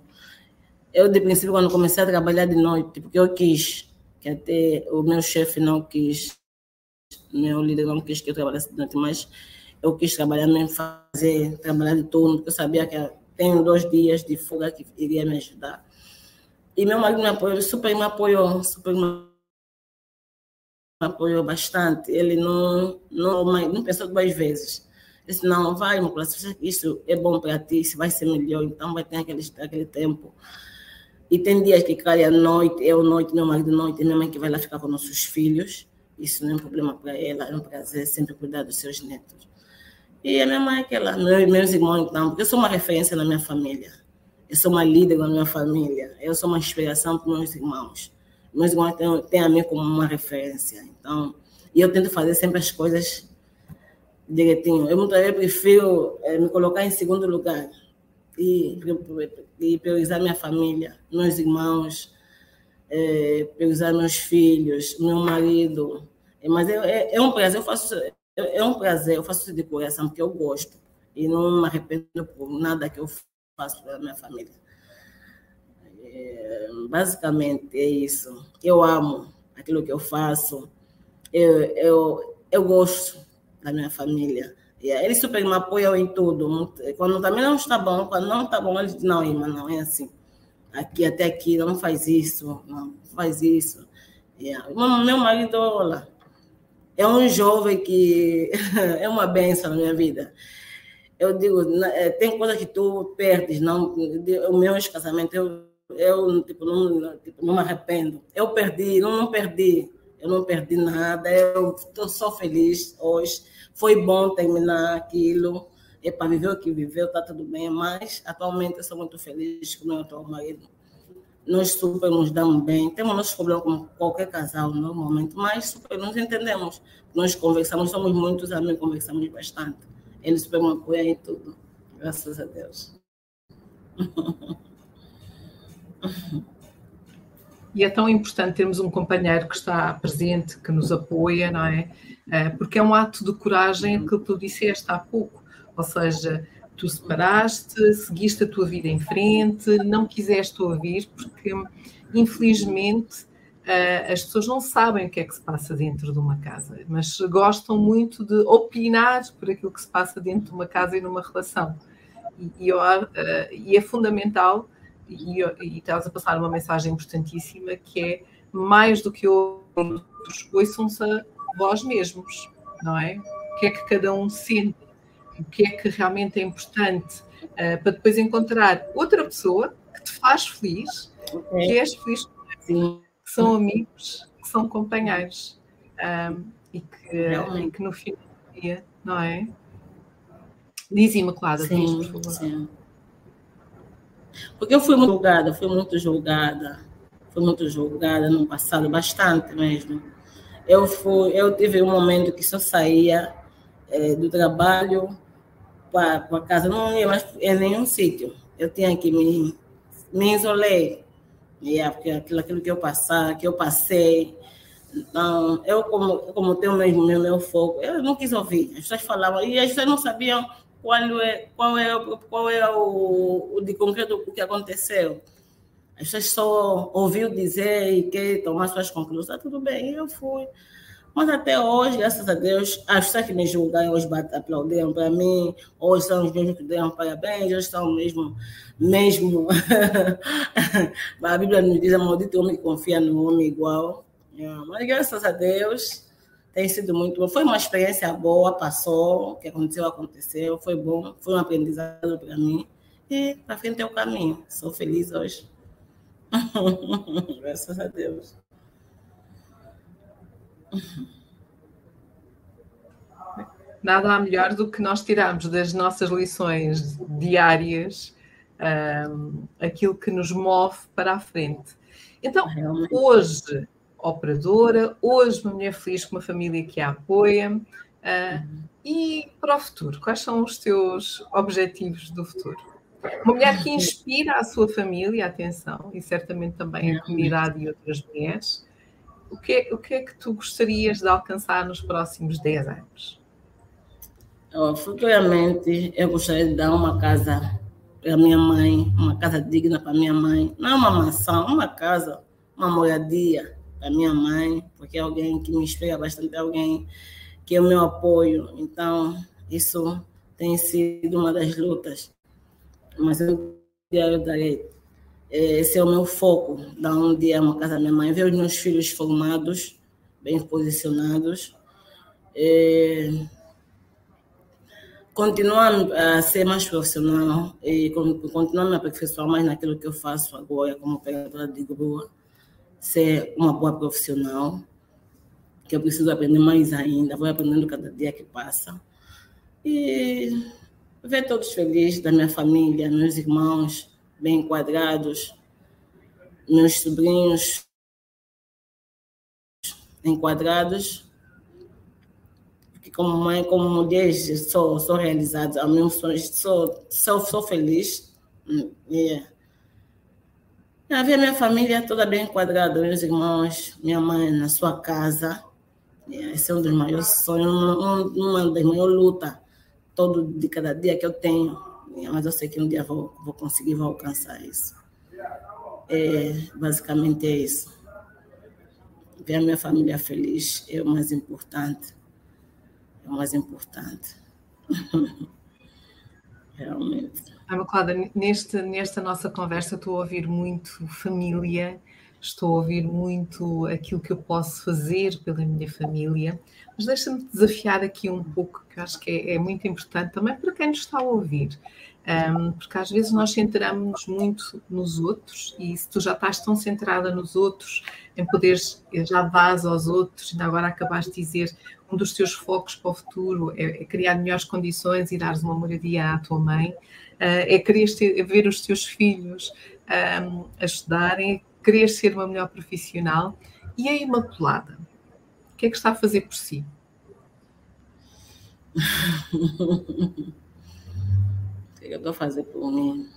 Eu, de princípio, quando comecei a trabalhar de noite, porque eu quis, que até o meu chefe não quis, meu líder não quis que eu trabalhasse de noite, mas eu quis trabalhar mesmo, fazer, trabalhar de turno, porque eu sabia que tenho dois dias de fuga que iria me ajudar. E meu marido me apoiou, super me apoiou, super me apoiou bastante. Ele não, não, não pensou duas vezes. Ele disse, não, vai, coração, isso é bom para ti, se vai ser melhor, então vai ter aquele, aquele tempo. E tem dias que cai à noite, eu noite, meu marido noite, minha mãe que vai lá ficar com nossos filhos. Isso não é um problema para ela, é um prazer sempre cuidar dos seus netos. E a minha mãe é aquela, meus, irmãos então, porque eu sou uma referência na minha família. Eu sou uma líder na minha família. Eu sou uma inspiração para meus irmãos. Meus irmãos têm, têm a mim como uma referência. Então, e eu tento fazer sempre as coisas direitinho. Eu muitas vezes prefiro é, me colocar em segundo lugar e, e priorizar minha família, meus irmãos, é, priorizar meus filhos, meu marido. Mas é, é, é um prazer, eu faço é um prazer, eu faço de coração porque eu gosto e não me arrependo por nada que eu faço pela minha família. É, basicamente é isso. Eu amo aquilo que eu faço, eu, eu, eu gosto da minha família. E eles super me apoiam em tudo. Quando também não está bom, quando não está bom, eles dizem, não, irmã, não é assim. Aqui, até aqui, não faz isso, não faz isso. Yeah. Meu marido, olha, é um jovem que *laughs* é uma benção na minha vida. Eu digo, é, tem coisas que tu perdes, não, o meu casamento, eu, eu tipo, não, tipo, não me arrependo. Eu perdi, não, não perdi, eu não perdi nada, eu estou só feliz hoje. Foi bom terminar aquilo, é para viver o que viveu, está tudo bem, mas atualmente eu sou muito feliz com o meu atual marido nós super nos damos bem, temos nossos problemas como qualquer casal normalmente, mas super nos entendemos. Nós conversamos, somos muitos amigos, conversamos bastante. Eles super me apoiam em tudo, graças a Deus. e é tão importante termos um companheiro que está presente, que nos apoia, não é? Uh, porque é um ato de coragem que tu disseste há pouco. Ou seja, tu separaste, seguiste a tua vida em frente, não quiseste ouvir, porque infelizmente uh, as pessoas não sabem o que é que se passa dentro de uma casa, mas gostam muito de opinar por aquilo que se passa dentro de uma casa e numa relação. E, e, uh, e é fundamental, e, e estás a passar uma mensagem importantíssima, que é mais do que outros, ouçam-se a vós mesmos, não é? O que é que cada um sente o que é que realmente é importante uh, para depois encontrar outra pessoa que te faz feliz, okay. que és feliz com que são amigos, que são companheiros um, e, que, e, que, no fim do dia, não é? Diz Imaculada, sim, diz, por favor. Sim. Porque eu fui muito julgada, fui muito julgada, fui muito julgada no passado, bastante mesmo. Eu fui, eu tive um momento que só saía é, do trabalho para a casa, não ia mais em nenhum sítio. Eu tinha que me, me isolei, yeah, porque aquilo, aquilo que eu passar, que eu passei, então, eu como, como tenho mesmo meu, meu foco, eu não quis ouvir. As pessoas falavam, e as pessoas não sabiam qual é, qual é, qual é o, o de concreto o que aconteceu. As pessoas só ouviu dizer e quer tomar suas conclusões. Ah, tudo bem, eu fui. Mas até hoje, graças a Deus, pessoas que me julgaram hoje aplaudiram para mim, hoje são os mesmos que deram parabéns, hoje estão mesmo, mesmo. *laughs* a Bíblia nos diz, maldito homem que confia no homem igual. É, mas graças a Deus, tem sido muito bom. Foi uma experiência boa, passou, o que aconteceu, aconteceu, foi bom, foi um aprendizado para mim. E para frente é o caminho. Sou feliz hoje. *laughs* graças a Deus. Nada há melhor do que nós tirarmos das nossas lições diárias um, aquilo que nos move para a frente. Então, hoje, operadora, hoje uma mulher feliz com uma família que a apoia. Uh, uhum. E para o futuro, quais são os teus objetivos do futuro? Uma mulher que inspira a sua família, atenção, e certamente também a comunidade e outras mulheres, o que, é, o que é que tu gostarias de alcançar nos próximos 10 anos? Oh, futuramente, eu gostaria de dar uma casa para minha mãe, uma casa digna para minha mãe. Não uma mansão, uma casa, uma moradia para minha mãe, porque é alguém que me inspira bastante, é alguém que é o meu apoio. Então, isso tem sido uma das lutas. Mas eu darei esse é o meu foco, dar um dia uma casa da minha mãe, ver os meus filhos formados, bem posicionados. É, continuar a ser mais profissional e continuar a me aperfeiçoar mais naquilo que eu faço agora como operadora de grua, ser uma boa profissional, que eu preciso aprender mais ainda, vou aprendendo cada dia que passa. E ver todos felizes, da minha família, meus irmãos, bem enquadrados, meus sobrinhos enquadrados, porque como mãe, como mulher, sou, sou realizada, ao meu sou, sou, sou feliz. Yeah. É. ver minha família toda bem enquadrada, meus irmãos, minha mãe na sua casa. Yeah. Esse é um dos maiores sonhos, uma, uma das maiores lutas, todo de cada dia que eu tenho mas eu sei que um dia vou, vou conseguir, vou alcançar isso. É, basicamente é isso. Ver a minha família feliz é o mais importante. É o mais importante. *laughs* Realmente. Imaculada, neste, nesta nossa conversa estou a ouvir muito família, estou a ouvir muito aquilo que eu posso fazer pela minha família, mas deixa-me desafiar aqui um pouco, que eu acho que é, é, muito importante também para quem nos está a ouvir, um, porque às vezes nós centramos muito nos outros e se tu já estás tão centrada nos outros, em poderes, já vás aos outros, ainda agora acabaste de dizer, um dos teus focos para o futuro é, é criar melhores condições e dares uma moradia à tua mãe, uh, é querer ter, ver os teus filhos um, a estudarem, querer ser uma melhor profissional e a Imaculada, o que é que está a fazer por si? *laughs* o que, é eu estou a fazer por mim?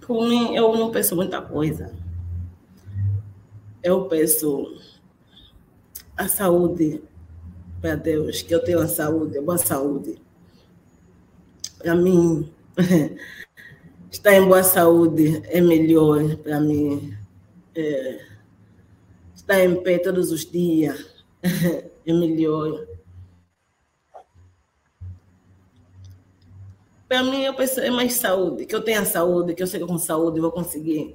Por mim, eu não penso muita coisa. Eu peço a saúde para Deus, que eu tenha saúde, boa saúde. Para mim, *laughs* estar em boa saúde é melhor para mim. É, estar em pé todos os dias *laughs* é melhor. Para mim, eu penso é mais saúde, que eu tenha saúde, que eu que com saúde vou conseguir,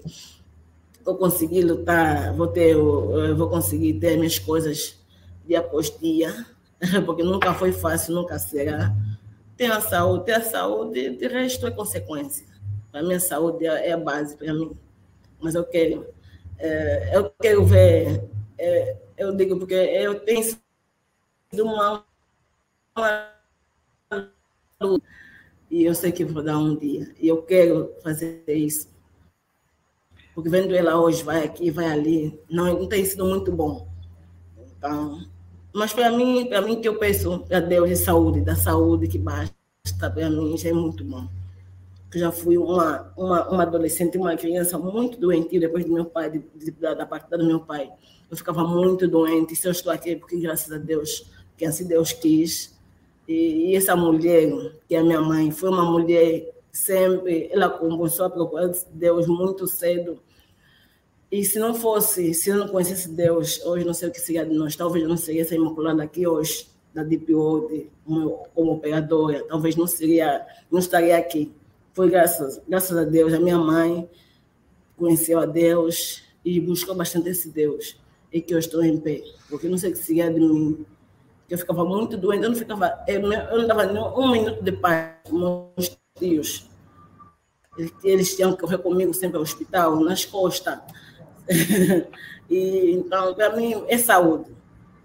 vou conseguir lutar, vou ter, vou conseguir ter minhas coisas dia após dia, porque nunca foi fácil, nunca será. Ter a saúde, ter a saúde, de resto é consequência. A saúde é, é a base para mim. Mas eu quero, é, eu quero ver, é, eu digo porque eu tenho sido uma, uma e eu sei que vou dar um dia. E eu quero fazer isso. Porque vendo ela hoje, vai aqui, vai ali, não, não tem sido muito bom. Então, mas para mim, para mim que eu peço a Deus de saúde, da saúde que basta, para mim já é muito bom. Eu já fui uma, uma, uma adolescente, uma criança muito doente depois do meu pai, de, de, da, da partida do meu pai. Eu ficava muito doente. Se eu estou aqui, é porque graças a Deus, que assim Deus quis, e, essa mulher, que é a minha mãe, foi uma mulher sempre, ela começou a procurar Deus muito cedo. E se não fosse, se eu não conhecesse Deus, hoje não sei o que seria de nós. Talvez eu não seria essa imaculada aqui hoje, da Deep World, como operadora. Talvez não seria, não estaria aqui. Foi graças, graças a Deus, a minha mãe conheceu a Deus e buscou bastante esse Deus. E que eu estou em pé. Porque não sei o que seria de mim eu ficava muito doente, eu não ficava, eu não dava um minuto de paz com meus tios. Eles tinham que correr comigo sempre ao hospital, nas costas. *laughs* e, então, para mim, é saúde.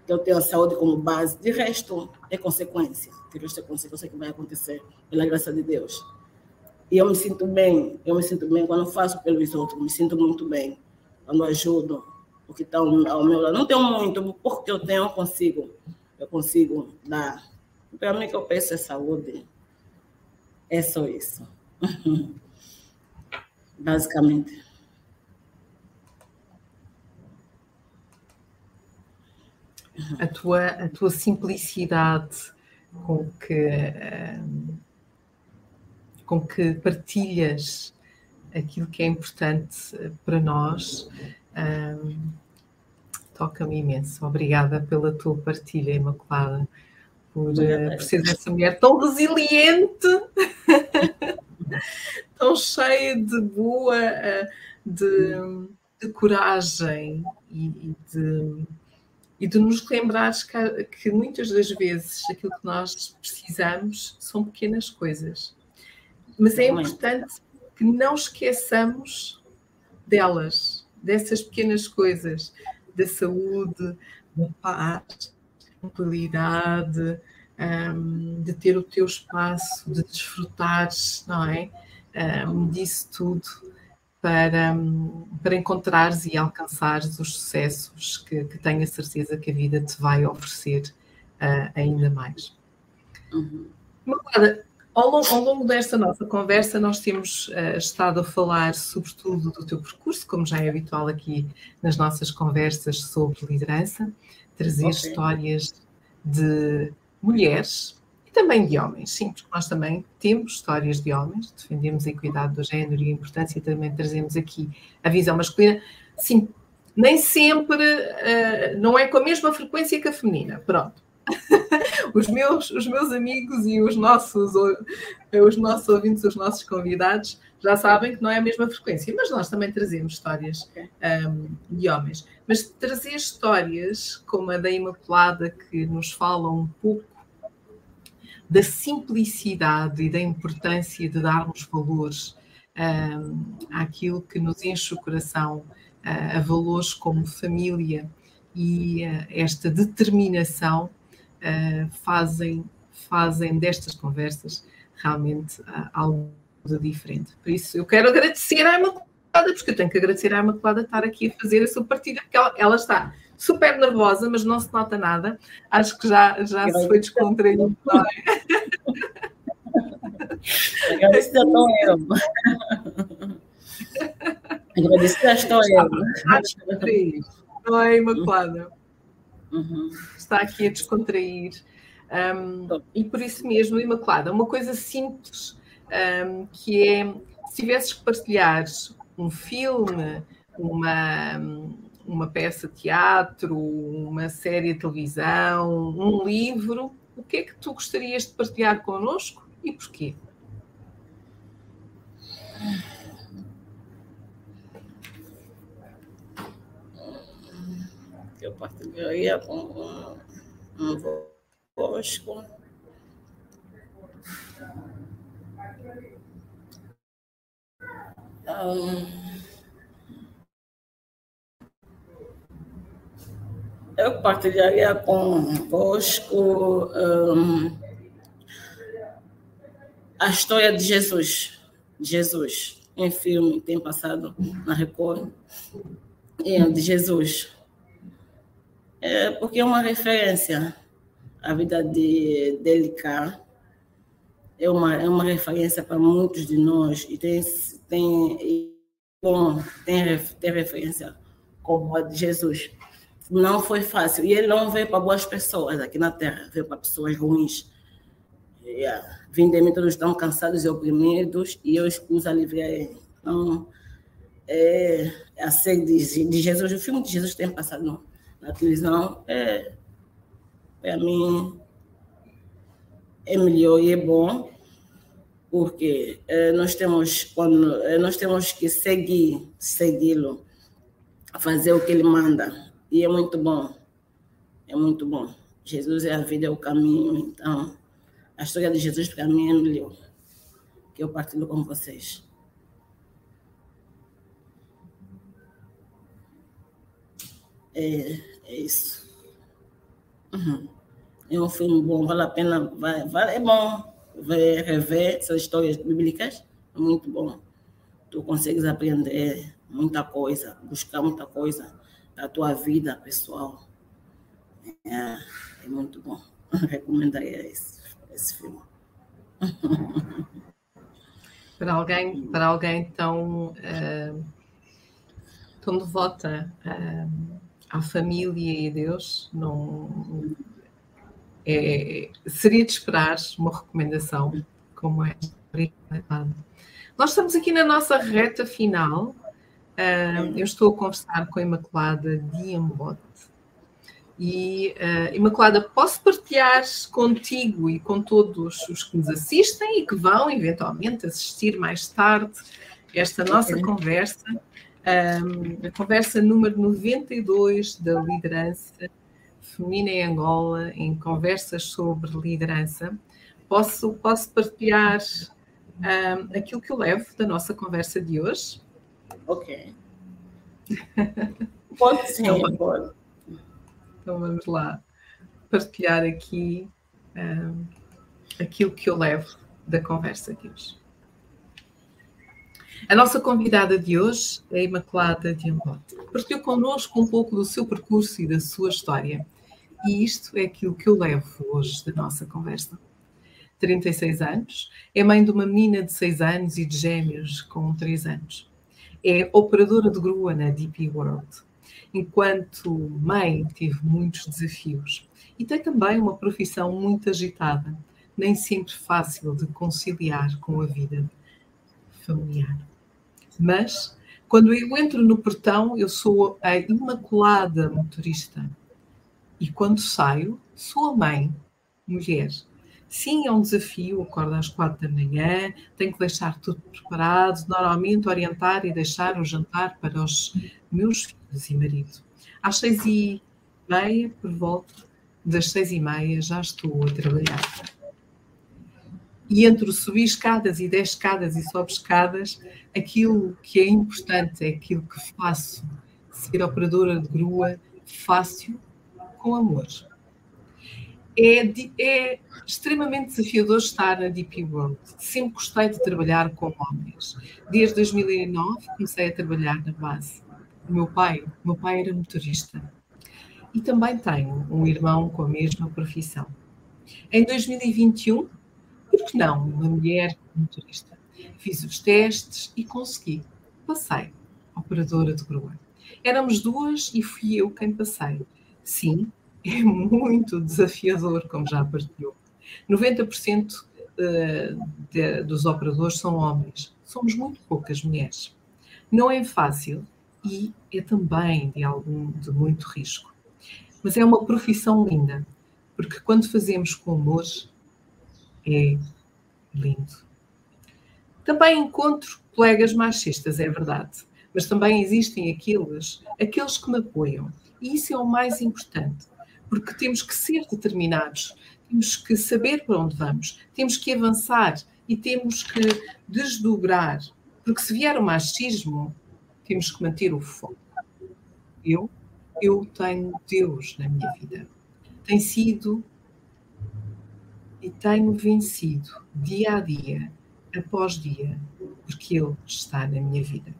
Eu tenho a saúde como base. De resto, é consequência. De resto, é consequência que vai acontecer, pela graça de Deus. E eu me sinto bem, eu me sinto bem quando faço pelos outros, me sinto muito bem. Quando ajudo o que está ao meu lado. Não tenho muito, porque eu tenho, eu consigo eu consigo dar. Para mim, que eu peço é saúde. É só isso. *laughs* Basicamente. A tua, a tua simplicidade com que, um, com que partilhas aquilo que é importante para nós. Um, toca-me imenso. Obrigada pela tua partilha, Imaculada, por, uh, por seres essa mulher tão resiliente, *laughs* tão cheia de boa, uh, de, de, coragem e, e, de, e de nos lembrares que, que muitas das vezes aquilo que nós precisamos são pequenas coisas. Mas é importante que não esqueçamos delas, dessas pequenas coisas, da saúde, da paz, da tranquilidade, um, de ter o teu espaço, de desfrutares, não é? Um, disso tudo para, para encontrares e alcançares os sucessos que, que tenho a certeza que a vida te vai oferecer uh, ainda mais. Uhum. Ao longo, ao longo, desta nossa conversa, nós temos uh, estado a falar sobretudo do teu percurso, como já é habitual aqui nas nossas conversas sobre liderança, trazer okay. histórias de mulheres e também de homens, sim, porque nós também temos histórias de homens, defendemos a equidade do género e a importância também trazemos aqui a visão masculina. Sim, nem sempre, uh, não é com a mesma frequência que a feminina, pronto *laughs* os, meus, os meus amigos e os nossos, os nossos ouvintes, os nossos convidados, já sabem que não é a mesma frequência, mas nós também trazemos histórias um, de homens. Mas trazer histórias como a da Imaculada, que nos falam um pouco da simplicidade e da importância de darmos valores um, àquilo que nos enche o coração, uh, a valores como família e uh, esta determinação uh, fazem, fazem destas conversas realmente uh, algo de diferente. Por isso, eu quero agradecer à Imaculada, porque eu tenho que agradecer à Imaculada estar aqui a fazer a sua partida, porque ela, ela está super nervosa, mas não se nota nada. Acho que já, já se foi descontraído. Agradecer a história. *laughs* Não é imaculada. Uhum. Está aqui a descontrair. Um, e por isso mesmo, Imaculada, uma coisa simples, um, que é, se tivesses que partilhar um filme, uma, uma peça de teatro, uma série de televisão, um livro, o que é que tu gostarias de partilhar connosco e porquê? Eu partilharia com convosco. Um, eu partilharia convosco um, a história de Jesus. Jesus, em filme, tem passado na Record, é, de Jesus. É, porque é uma referência à vida de, dele cá. É uma, é uma referência para muitos de nós e tem, tem, bom, tem, tem referência como a de Jesus não foi fácil. E ele não veio para boas pessoas aqui na Terra, veio para pessoas ruins. Yeah. Vim de mim, todos estão cansados e oprimidos, e eu escuso aliviar ele. Então, é, a série de, de, Jesus, o filme de Jesus tem passado no, na televisão, é, para mim, é melhor e é bom, porque é, nós, temos, quando, é, nós temos que seguir, segui-lo, fazer o que ele manda e é muito bom. É muito bom. Jesus é a vida, é o caminho. Então, a história de Jesus para mim é melhor. Que eu partilho com vocês. É, é isso. Uhum. É um filme bom, vale a pena, vai, vale, é bom ver, rever essas histórias bíblicas, é muito bom. Tu consegues aprender muita coisa, buscar muita coisa da tua vida pessoal. É, é muito bom. *laughs* Recomendaria esse, esse filme. *laughs* Para alguém, para alguém tão, uh, tão devota uh, à família e a Deus, não, é, seria de esperar uma recomendação como é. Nós estamos aqui na nossa reta final Uh, eu estou a conversar com a Imaculada Diambote. E, uh, Imaculada, posso partilhar contigo e com todos os que nos assistem e que vão eventualmente assistir mais tarde esta nossa conversa, um, a conversa número 92 da liderança feminina em Angola, em conversas sobre liderança. Posso, posso partilhar um, aquilo que eu levo da nossa conversa de hoje? Ok. Pode sim, então, pode. Então vamos lá partilhar aqui um, aquilo que eu levo da conversa de hoje. A nossa convidada de hoje é Imaculada de Ambote. Partilhou connosco um pouco do seu percurso e da sua história. E isto é aquilo que eu levo hoje da nossa conversa. 36 anos, é mãe de uma menina de 6 anos e de gêmeos com 3 anos é operadora de grua na DP World. Enquanto mãe, teve muitos desafios e tem também uma profissão muito agitada, nem sempre fácil de conciliar com a vida familiar. Mas, quando eu entro no portão, eu sou a imaculada motorista. E quando saio, sou a mãe, mulher, Sim, é um desafio, acordo às quatro da manhã, tenho que deixar tudo preparado, normalmente orientar e deixar o jantar para os meus filhos e marido. Às seis e meia, por volta das seis e meia, já estou a trabalhar. E entre o subir escadas e descer escadas e sobe escadas, aquilo que é importante é aquilo que faço, ser operadora de grua, fácil, com amor é, é, extremamente desafiador estar na DP World. Sempre gostei de trabalhar com homens. Desde 2009 comecei a trabalhar na base. O meu pai, o meu pai era motorista. E também tenho um irmão com a mesma profissão. Em 2021, por que não uma mulher motorista? Fiz os testes e consegui. Passei. operadora de grua. Éramos duas e fui eu quem passei. Sim, *laughs* é muito desafiador, como já partilhou. 90% eh, dos operadores são homens. Somos muito poucas mulheres. Não é fácil e é também de algum de muito risco. Mas é uma profissão linda, porque quando fazemos com amor é lindo. Também encontro colegas machistas, é verdade, mas também existem aqueles, aqueles que me apoiam. E isso é o mais importante, porque temos que ser determinados, temos que saber para onde vamos, temos que avançar e temos que desdobrar, porque se vier o machismo, temos que manter o foco. Eu, eu tenho Deus na minha vida. Tem sido e tenho vencido dia a dia, após dia, porque Ele está na minha vida.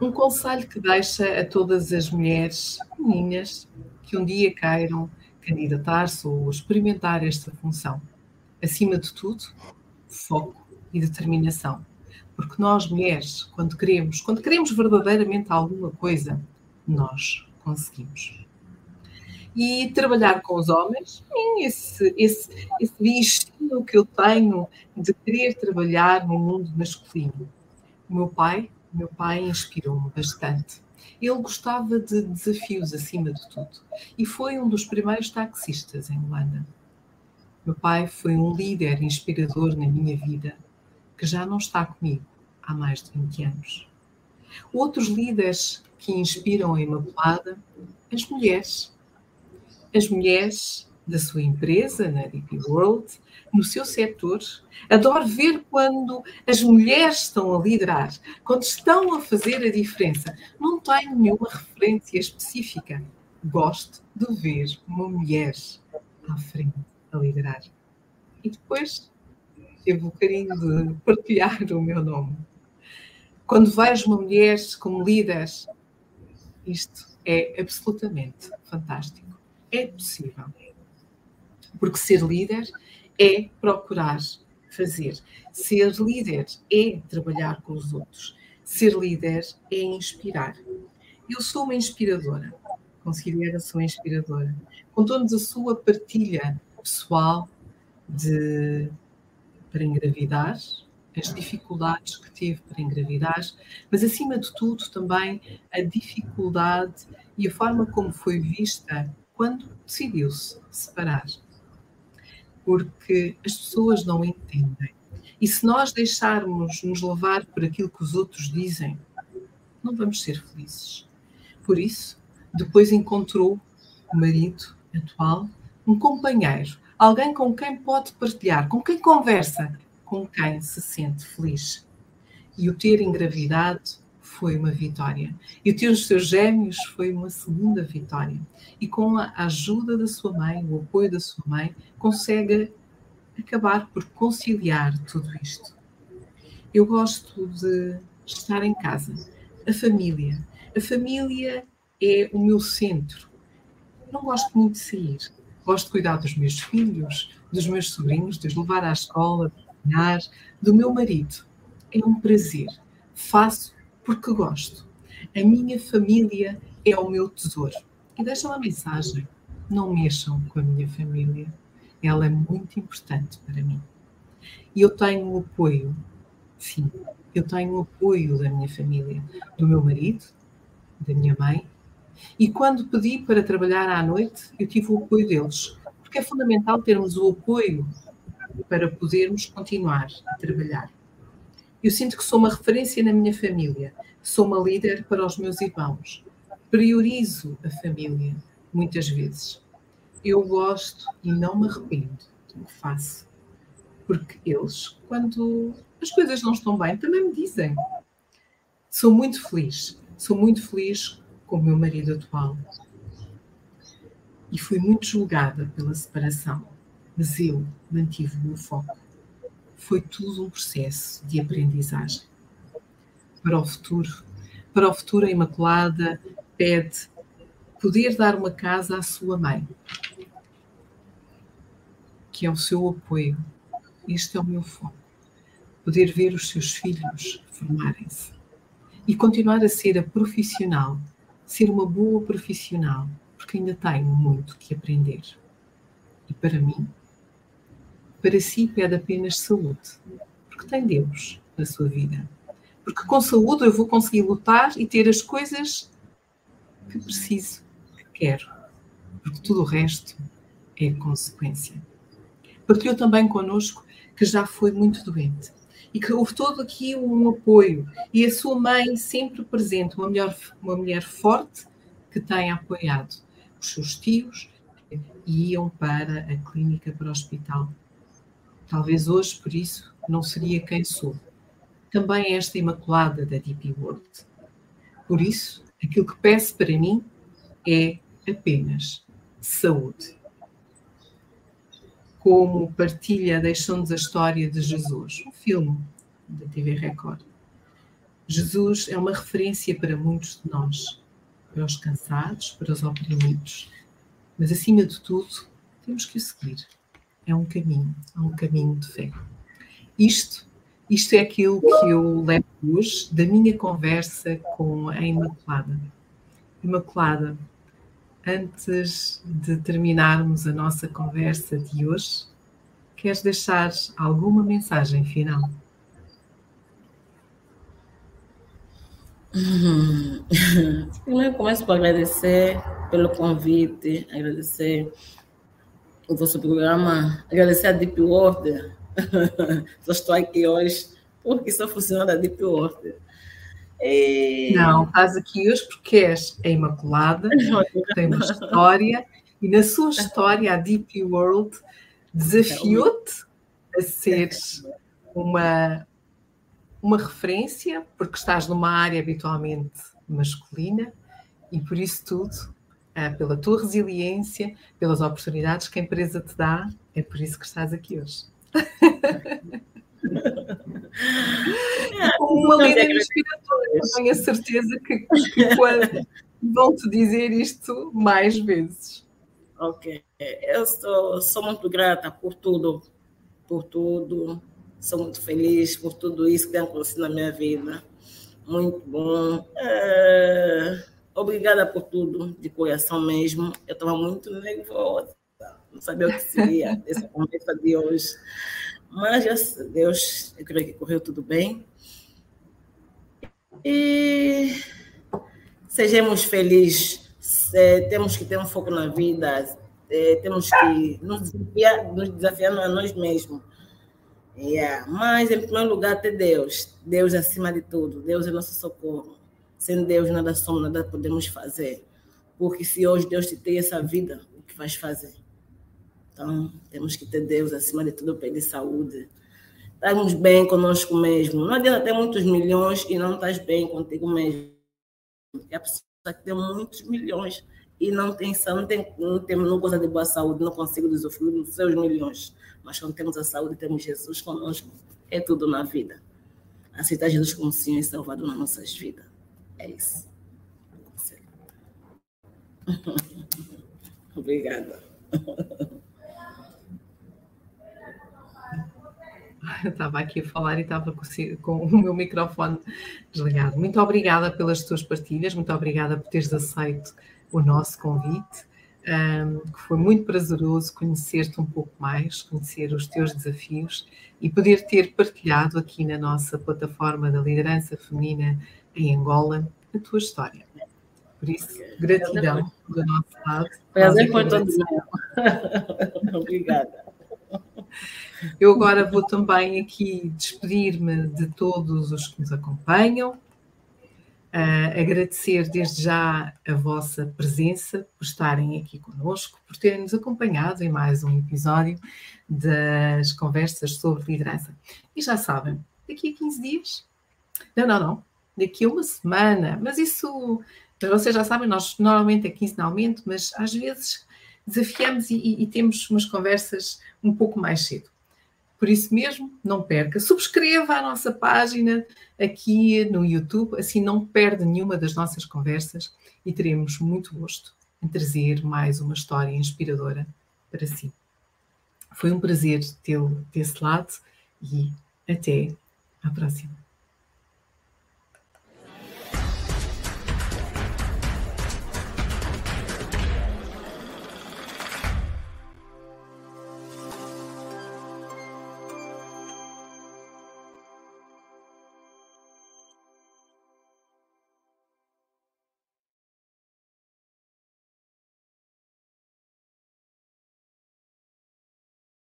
Um conselho que deixa a todas as mulheres, meninas, que um dia queiram candidatar-se ou experimentar esta função. Acima de tudo, foco e determinação. Porque nós, mulheres, quando queremos, quando queremos verdadeiramente alguma coisa, nós conseguimos. E trabalhar com os homens, esse, esse, esse bichinho que eu tenho de querer trabalhar no mundo masculino. O meu pai, meu pai inspirou-me bastante. Ele gostava de desafios acima de tudo e foi um dos primeiros taxistas em Holanda. Meu pai foi um líder inspirador na minha vida que já não está comigo há mais de 20 anos. Outros líderes que inspiram a Imaculada, as mulheres. As mulheres da sua empresa, na DP World, no seu setor. Adoro ver quando as mulheres estão a liderar, quando estão a fazer a diferença. Não tenho nenhuma referência específica. Gosto de ver uma mulher à frente a liderar. E depois teve o carinho de partilhar o meu nome. Quando vejo uma mulher como líder, isto é absolutamente fantástico. É possível. Porque ser líder é procurar fazer. Ser líder é trabalhar com os outros. Ser líder é inspirar. Eu sou uma inspiradora. Considero-se uma inspiradora. Contou-nos a sua partilha pessoal de para engravidar, as dificuldades que teve para engravidar, mas acima de tudo também a dificuldade e a forma como foi vista quando decidiu-se separar porque as pessoas não entendem. E se nós deixarmos nos levar por aquilo que os outros dizem, não vamos ser felizes. Por isso, depois encontrou o marido atual, um companheiro, alguém com quem pode partilhar, com quem conversa, com quem se sente feliz. E o ter engravidado foi uma vitória. E ter os seus gêmeos foi uma segunda vitória. E com a ajuda da sua mãe, o apoio da sua mãe, consegue acabar por conciliar tudo isto. Eu gosto de estar em casa, a família. A família é o meu centro. Não gosto muito de sair. Gosto de cuidar dos meus filhos, dos meus sobrinhos, de os levar à escola, de cozinhar, do meu marido. É um prazer. Faço porque gosto. A minha família é o meu tesouro. E deixa uma mensagem: não mexam com a minha família. Ela é muito importante para mim. E eu tenho o apoio, sim, eu tenho o apoio da minha família, do meu marido, da minha mãe. E quando pedi para trabalhar à noite, eu tive o apoio deles, porque é fundamental termos o apoio para podermos continuar a trabalhar. Eu sinto que sou uma referência na minha família, sou uma líder para os meus irmãos. Priorizo a família, muitas vezes. Eu gosto e não me arrependo do que faço. Porque eles, quando as coisas não estão bem, também me dizem. Sou muito feliz, sou muito feliz com o meu marido atual. E fui muito julgada pela separação, mas eu mantive o meu foco foi tudo um processo de aprendizagem. Para o futuro, para o futuro a Imaculada pede poder dar uma casa à sua mãe, que é o seu apoio. Este é o meu foco. Poder ver os seus filhos formarem-se. e continuar a ser a profissional, ser uma boa profissional, porque ainda tenho muito que aprender. E para mim, para si pede apenas saúde, porque tem Deus na sua vida. Porque com saúde eu vou conseguir lutar e ter as coisas que preciso, que quero. Porque tudo o resto é consequência. Partilhou também connosco que já foi muito doente e que houve todo aqui um apoio e a sua mãe sempre presente, uma mulher, uma mulher forte que tem apoiado os seus tios e iam para a clínica, para o hospital. Talvez hoje, por isso, não seria quem sou. Também esta Imaculada da Deep World. Por isso, aquilo que peço para mim é apenas saúde. Como partilha Deixou-nos a História de Jesus, um filme da TV Record. Jesus é uma referência para muitos de nós, para os cansados, para os oprimidos, mas acima de tudo, temos que o seguir. É um caminho, é um caminho de fé. Isto, isto é aquilo que eu levo hoje da minha conversa com a Imaculada. Imaculada, antes de terminarmos a nossa conversa de hoje, queres deixar alguma mensagem final? *laughs* Primeiro começo por agradecer pelo convite, agradecer o vosso programa, agradecer a Deep Order. *laughs* Só estou aqui hoje porque só funciona a Deep Order. E... Não, estás aqui hoje porque és a Imaculada, *laughs* tem uma história, e na sua história a Deep World desafiou-te a seres uma, uma referência, porque estás numa área habitualmente masculina, e por isso tudo, pela tua resiliência, pelas oportunidades que a empresa te dá, é por isso que estás aqui hoje. *laughs* Com uma líder inspiradora, tenho a certeza que, que vão te dizer isto mais vezes. Ok, eu sou, sou muito grata por tudo, por tudo, sou muito feliz por tudo isso que tem acontecido na minha vida. Muito bom. É... Obrigada por tudo, de coração mesmo. Eu estava muito nervosa, não sabia o que seria *laughs* essa conversa de hoje. Mas, graças a Deus, eu creio que correu tudo bem. E sejamos felizes. É, temos que ter um foco na vida. É, temos que nos desafiar, nos desafiar a nós mesmos. Yeah. Mas, em primeiro lugar, ter Deus. Deus acima de tudo. Deus é nosso socorro. Sem Deus, nada somos, nada podemos fazer. Porque se hoje Deus te tem essa vida, o que vais fazer? Então, temos que ter Deus acima de tudo, pedir saúde. Estarmos bem conosco mesmo. Não adianta ter muitos milhões e não estás bem contigo mesmo. Porque a pessoa que tem muitos milhões e não tem, não tem, não tem, não de boa saúde, não consegue usufruir dos seus milhões. Mas quando temos a saúde, temos Jesus conosco. É tudo na vida. Aceitar Jesus como Senhor e Salvador nas nossas vidas. É isso. *laughs* Obrigada. Eu estava aqui a falar e estava com, o meu microfone desligado. Muito obrigada pelas tuas partilhas, muito obrigada por teres aceito o nosso convite, um, foi muito prazeroso conhecer-te um pouco mais, conhecer os teus desafios e poder ter partilhado aqui na nossa plataforma da liderança feminina em Angola a tua história. Por isso, gratidão do nosso lado. Prazer foi todo *laughs* Obrigada. Eu agora vou também aqui despedir-me de todos os que nos acompanham, uh, agradecer desde já a vossa presença, por estarem aqui conosco, por terem nos acompanhado em mais um episódio das conversas sobre liderança. E já sabem, daqui a 15 dias, não, não, não, daqui a uma semana, mas isso, vocês já sabem, nós normalmente é quinzenalmente, mas às vezes desafiamos e, e, temos umas conversas um pouco mais cedo. Por isso mesmo, não perca. Subscreva a nossa página aqui no YouTube, assim não perde nenhuma das nossas conversas e teremos muito gosto em trazer mais uma história inspiradora para si. Foi um prazer tê-lo desse lado e até à próxima.